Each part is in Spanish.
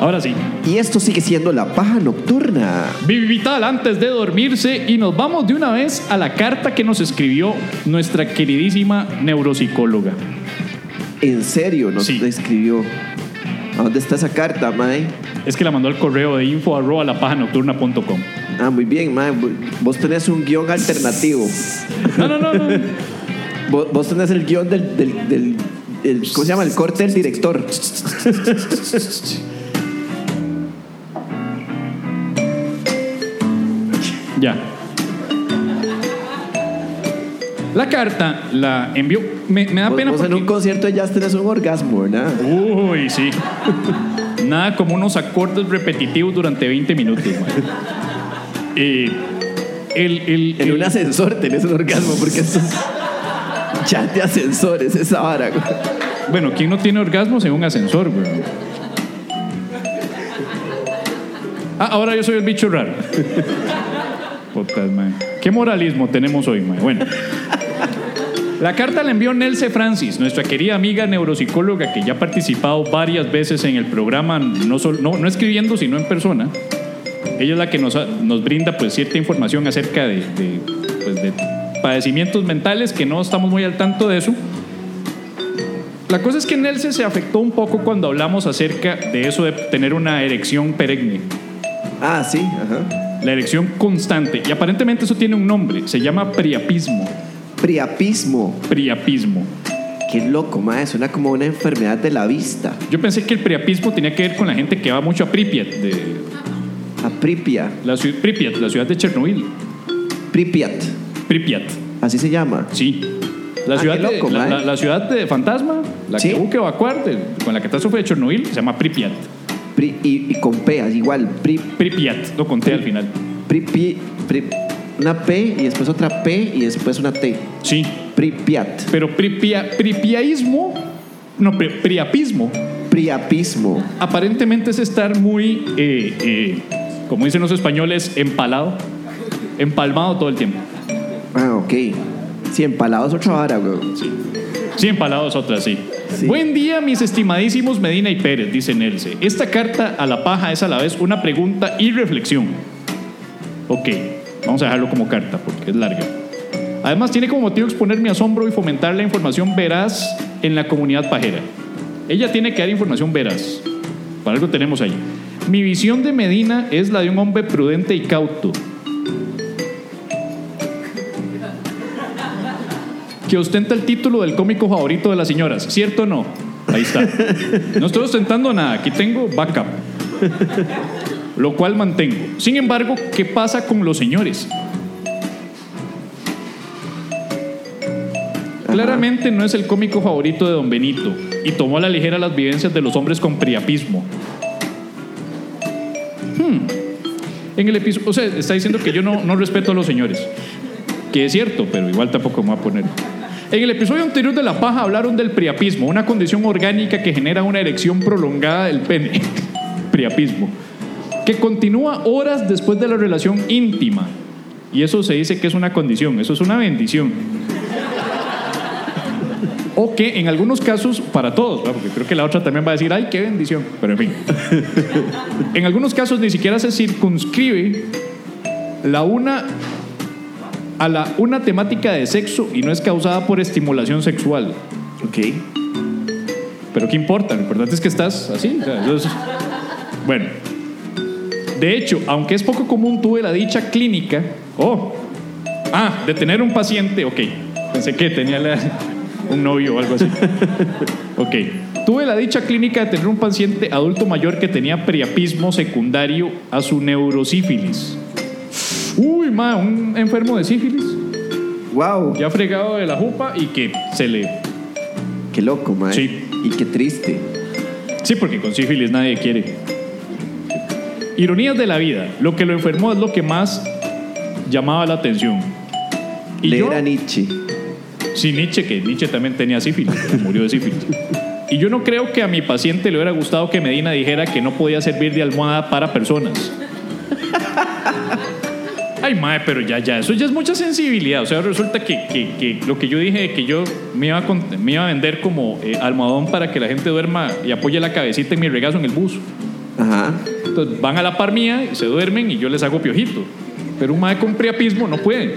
Ahora sí. Y esto sigue siendo La Paja Nocturna. Vivi Vital antes de dormirse y nos vamos de una vez a la carta que nos escribió nuestra queridísima neuropsicóloga. En serio, nos Sí. escribió. ¿A dónde está esa carta, Mae? Es que la mandó al correo de info arroba lapajanocturna.com. Ah, muy bien, Mae. Vos tenés un guion alternativo. No, no, no, no. Vos, vos tenés el guion del, del, del- el- ¿Cómo se llama? El corte del director. Ya. La carta la envió. Me, me da Vos, pena vos en porque. un concierto ya tenés un orgasmo, ¿verdad? Uy, sí. Nada como unos acordes repetitivos durante 20 minutos. Eh, el, el- En el- un ascensor tenés un orgasmo porque esto es chat de ascensores, esa vara. güey. Bueno, ¿quién no tiene orgasmos en un ascensor, güey? Ah, ahora yo soy el bicho raro. Putas, man. ¿Qué moralismo tenemos hoy, man? Bueno. La carta la envió Nelce Francis, nuestra querida amiga neuropsicóloga que ya ha participado varias veces en el programa, no, sol- no, no escribiendo, sino en persona. Ella es la que nos, nos brinda pues, cierta información acerca de, de, pues, de padecimientos mentales que no estamos muy al tanto de eso. La cosa es que Nelce se afectó un poco cuando hablamos acerca de eso de tener una erección perenne, Ah, sí, ajá. La erección constante. Y aparentemente eso tiene un nombre, se llama priapismo. Priapismo. Priapismo. Qué loco, mae. Suena como una enfermedad de la vista. Yo pensé que el priapismo tenía que ver con la gente que va mucho a Pripyat, de A Pripia. la, ciu- Pripyat, la ciudad de Chernobyl. Pripyat. Pripyat, Así se llama. sí. La Ah, ciudad, qué loco, de, la, la- la ciudad de fantasma, la Sí. que hubo que evacuar de- con la catástrofe de Chernobyl, se llama Pripyat. Pri- y, y con P, igual. Pri, Pripyat, lo conté al final. Pripi- pri- una P y después otra P y después una T. Sí, Pripyat. Pero pripia, pripiaísmo, no, pri- priapismo, Priapismo. aparentemente es estar muy, eh, eh, como dicen los españoles, empalado, empalmado todo el tiempo. Ah, ok. Sí, empalado es otra vara, güey. Sí, empalado es otra, sí. Buen día, mis estimadísimos Medina y Pérez, dice Nelce. Esta carta a la paja es a la vez una pregunta y reflexión. Ok, vamos a dejarlo como carta porque es larga. Además, tiene como motivo exponer mi asombro y fomentar la información veraz en la comunidad pajera. Ella tiene que dar información veraz. Para algo tenemos ahí. Mi visión de Medina es la de un hombre prudente y cauto. Que ostenta el título del cómico favorito de las señoras. ¿Cierto o no? Ahí está. No estoy ostentando nada. Aquí tengo backup. Lo cual mantengo. Sin embargo, ¿qué pasa con los señores? Claramente no es el cómico favorito de Don Benito y tomó a la ligera las vivencias de los hombres con priapismo. Hmm. En el episodio, o sea, está diciendo que yo no, no respeto a los señores, que es cierto, pero igual tampoco me voy a poner. En el episodio anterior de La Paja hablaron del priapismo, una condición orgánica que genera una erección prolongada del pene. priapismo. Que continúa horas después de la relación íntima. Y eso se dice que es una condición, eso es una bendición. O que en algunos casos, para todos, ¿verdad? porque creo que la otra también va a decir, ay, qué bendición. Pero en fin. en algunos casos ni siquiera se circunscribe la una a la una temática de sexo y no es causada por estimulación sexual. Ok. Pero ¿qué importa? Lo importante es que estás así. Bueno. De hecho, aunque es poco común, tuve la dicha clínica. Oh. Ah, de tener un paciente. Ok. Pensé que tenía un novio o algo así. Ok. Tuve la dicha clínica de tener un paciente adulto mayor que tenía priapismo secundario a su neurosífilis. Uy, ma, un enfermo de sífilis. Wow. Ya fregado de la jupa y que se le... Qué loco, mae. Sí. Y qué triste. Sí, porque con sífilis nadie quiere. Ironías de la vida. Lo que lo enfermó es lo que más llamaba la atención. Y Leer yo, a Nietzsche. sí, Nietzsche, que Nietzsche también tenía sífilis, murió de sífilis. Y yo no creo que a mi paciente le hubiera gustado que Medina dijera que no podía servir de almohada para personas. Ay, mae, pero ya, ya, eso ya es mucha sensibilidad. O sea, resulta que, que- que lo que yo dije de que yo me iba a, con- me iba a vender como eh, almohadón para que la gente duerma y apoye la cabecita en mi regazo en el bus. Ajá. Entonces van a la par mía se duermen y yo les hago piojito. Pero un mae con priapismo no puede.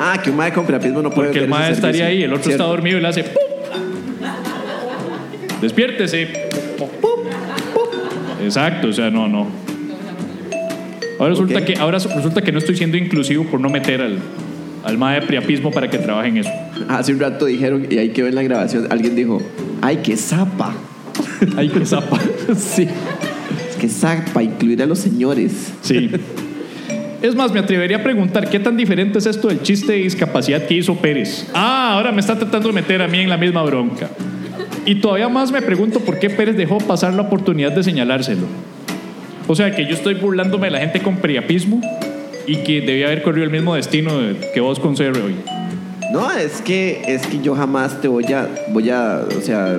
Ah, que un mae con priapismo no puede Porque el mae estaría servicio. ahí, el otro está Cierto. dormido y le hace ¡pum! Despiértese. ¡Pum! ¡pum! Exacto, o sea, no, no. Ahora resulta, que, ahora resulta que no estoy siendo inclusivo por no meter al, al mae de priapismo para que trabaje en eso. Hace un rato dijeron, y ahí quedó en la grabación, alguien dijo, ay, qué zapa. Ay, qué zapa. sí. Es que zapa, incluir a los señores. Sí. Es más, me atrevería a preguntar qué tan diferente es esto del chiste de discapacidad que hizo Pérez. Ah, ahora me está tratando de meter a mí en la misma bronca. Y todavía más me pregunto por qué Pérez dejó pasar la oportunidad de señalárselo. O sea, que yo estoy burlándome de la gente con priapismo y que debía haber corrido el mismo destino de- que vos con CR hoy. No, es que, es que yo jamás te voy a, voy a, o sea,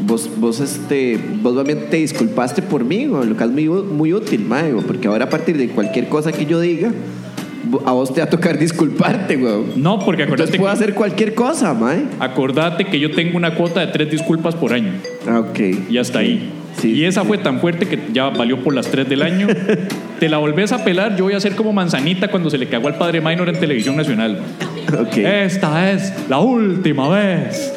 vos, vos, este, vos también te disculpaste por mí, lo que es muy, muy útil, mae, porque ahora a partir de cualquier cosa que yo diga, a vos te va a tocar disculparte, güey. No, porque Entonces acordate, puedo hacer cualquier cosa, mae. acordate que yo tengo una cuota de tres disculpas por año. Ah, ok. Y hasta ahí. Sí, y esa fue tan fuerte que ya valió por las tres del año. Te la volvés a pelar, yo voy a ser como Manzanita cuando se le cagó al padre Minor en televisión nacional. Ok. Esta es la última vez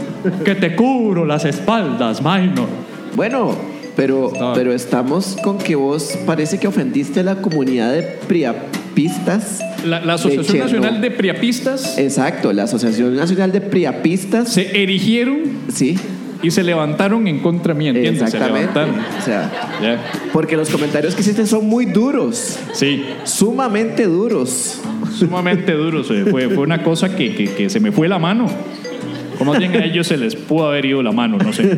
que te cubro las espaldas, Minor. Bueno, pero, pero estamos con que vos parece que ofendiste a la comunidad de priapistas. La, la Asociación Cherno- Nacional de Priapistas Exacto, la Asociación Nacional de Priapistas. se erigieron Sí, y se levantaron en contra mía, ¿entiendes? Exactamente. O sea, porque los comentarios que hiciste son muy duros, Sí, sumamente duros. sumamente duro. se- Fue, fue una cosa que, que- que se me fue la mano. O más bien a ellos se les pudo haber ido la mano, no sé.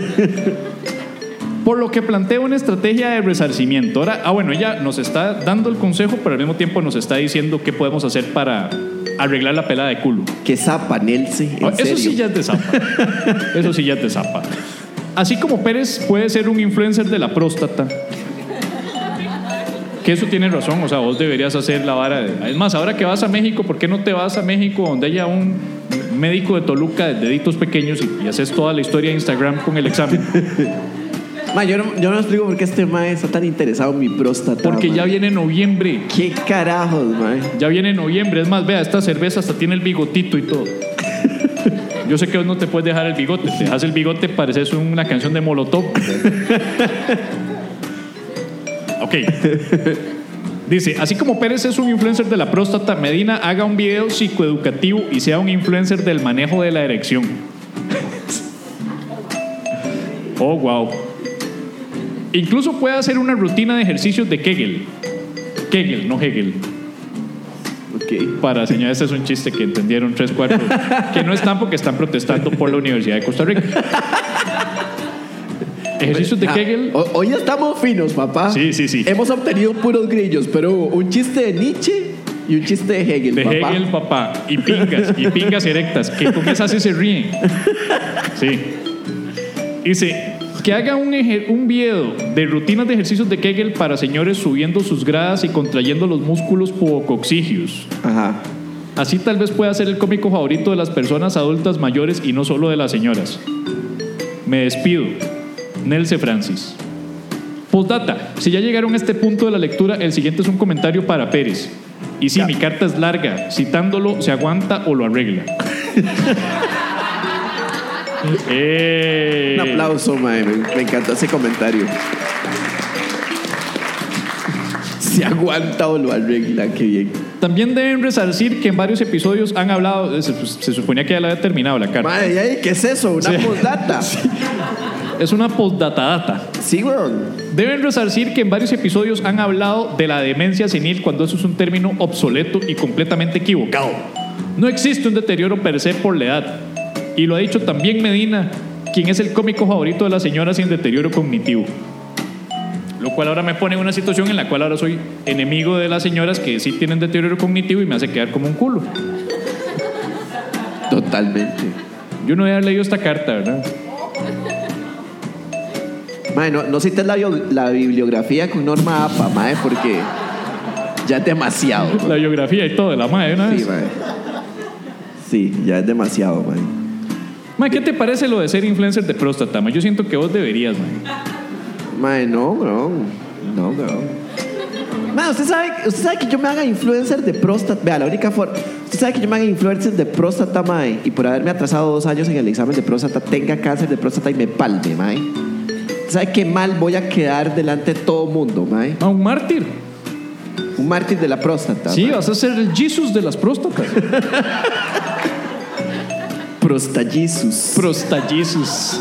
Por lo que planteo una estrategia de resarcimiento. Ahora, ah, bueno, ella nos está dando el consejo, pero al mismo tiempo nos está diciendo qué podemos hacer para arreglar la pelada de culo. Que zapa, Nelce. en Ah, Eso sí ya de zapa. Eso sí ya de zapa. Así como Pérez puede ser un influencer de la próstata. Que eso tiene razón, o sea, vos deberías hacer la vara de... Es más, ahora que vas a México, ¿por qué no te vas a México donde haya un médico de Toluca de deditos pequeños y, y haces toda la historia de Instagram con el examen? Ma, yo, no, yo no explico por qué este mae está tan interesado en mi próstata. Porque ma. ya viene noviembre. ¿Qué carajos, mae? Ya viene noviembre. Es más, vea, esta cerveza hasta tiene el bigotito y todo. Yo sé que vos no te puedes dejar el bigote. Te dejas el bigote, pareces una canción de Molotov. Ok. Dice, así como Pérez es un influencer de la próstata, Medina haga un video psicoeducativo y sea un influencer del manejo de la erección. Oh, wow. Incluso puede hacer una rutina de ejercicios de Kegel. Kegel, no Hegel. Ok. Para señalar, este es un chiste que entendieron tres cuartos. Que no están porque están protestando por la Universidad de Costa Rica. Ejercicios de Ah, Kegel. Hoy estamos finos, papá. Sí, sí, sí. Hemos obtenido puros grillos, pero un chiste de Nietzsche y un chiste de Hegel, De papá. Hegel, papá. Y pingas, y pingas erectas, que con esas sí se ríen. Sí. Dice, que haga un, un video de rutinas de ejercicios de Kegel para señores subiendo sus gradas y contrayendo los músculos pocoxigios. Ajá. Así tal vez pueda ser el cómico favorito de las personas adultas mayores y no solo de las señoras. Me despido. Nelce Francis. Postdata. Si ya llegaron a este punto de la lectura, el siguiente es un comentario para Pérez. Y si Ya. mi carta es larga, citándolo, se aguanta o lo arregla. Eh. Un aplauso, mae. Me, me encantó ese comentario. Se aguanta o lo arregla, qué bien. También deben resarcir que en varios episodios han hablado, se, se suponía que ya la había terminado la carta. Madre, ay, ¿qué es eso? Una Sí. postdata. Es una postdata Sí, weón. Deben resarcir que en varios episodios han hablado de la demencia senil cuando eso es un término obsoleto y completamente equivocado. No existe un deterioro per se por la edad. Y lo ha dicho también Medina, quien es el cómico favorito de las señoras sin deterioro cognitivo. Lo cual ahora me pone en una situación en la cual ahora soy enemigo de las señoras que sí tienen deterioro cognitivo y me hace quedar como un culo. Totalmente. Yo no había leído esta carta, ¿verdad? Mae, no, no cites la, bio- la bibliografía con Norma APA, mae, porque ya es demasiado. La biografía y todo de la madre una Sí, mae. Sí, ya es demasiado, mae. Ma, ¿qué te parece lo de ser influencer de próstata? ma? Yo siento que vos deberías, ma. Mae, no, bro. No, bro. Mae, usted sabe, usted sabe que yo me haga influencer de próstata. Vea, la única forma. Usted sabe que yo me haga influencer de próstata, mae, y por haberme atrasado dos años en el examen de próstata, tenga cáncer de próstata y me palme, mae. ¿Usted sabe qué mal voy a quedar delante de todo mundo, mae? Ah, un mártir. Un mártir de la próstata. Sí, mae. vas a ser el Jesus de las próstatas. Prostadiços. Prostadiços.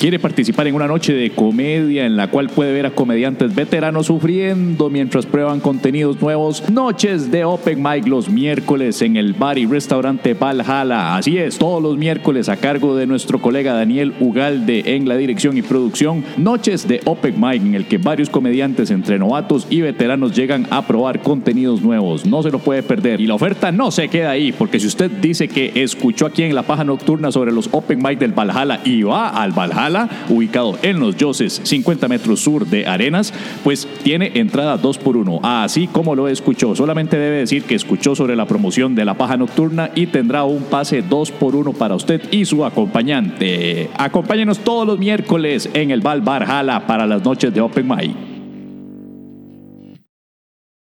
Quiere participar en una noche de comedia en la cual puede ver a comediantes veteranos sufriendo mientras prueban contenidos nuevos. Noches de Open Mic los miércoles en el bar y restaurante Valhalla. Así es, todos los miércoles a cargo de nuestro colega Daniel Ugalde en la dirección y producción. Noches de Open Mic en el que varios comediantes entre novatos y veteranos llegan a probar contenidos nuevos. No se lo puede perder. Y la oferta no se queda ahí, porque si usted dice que escuchó aquí en la paja nocturna sobre los Open Mic del Valhalla y va al Valhalla, ubicado en los Yoses, 50 metros sur de Arenas, pues tiene entrada 2 por 1 Así como lo escuchó, solamente debe decir que escuchó sobre la promoción de la paja nocturna y tendrá un pase 2 por 1 para usted y su acompañante. Acompáñenos todos los miércoles en el Val Valhalla para las noches de Open Mic.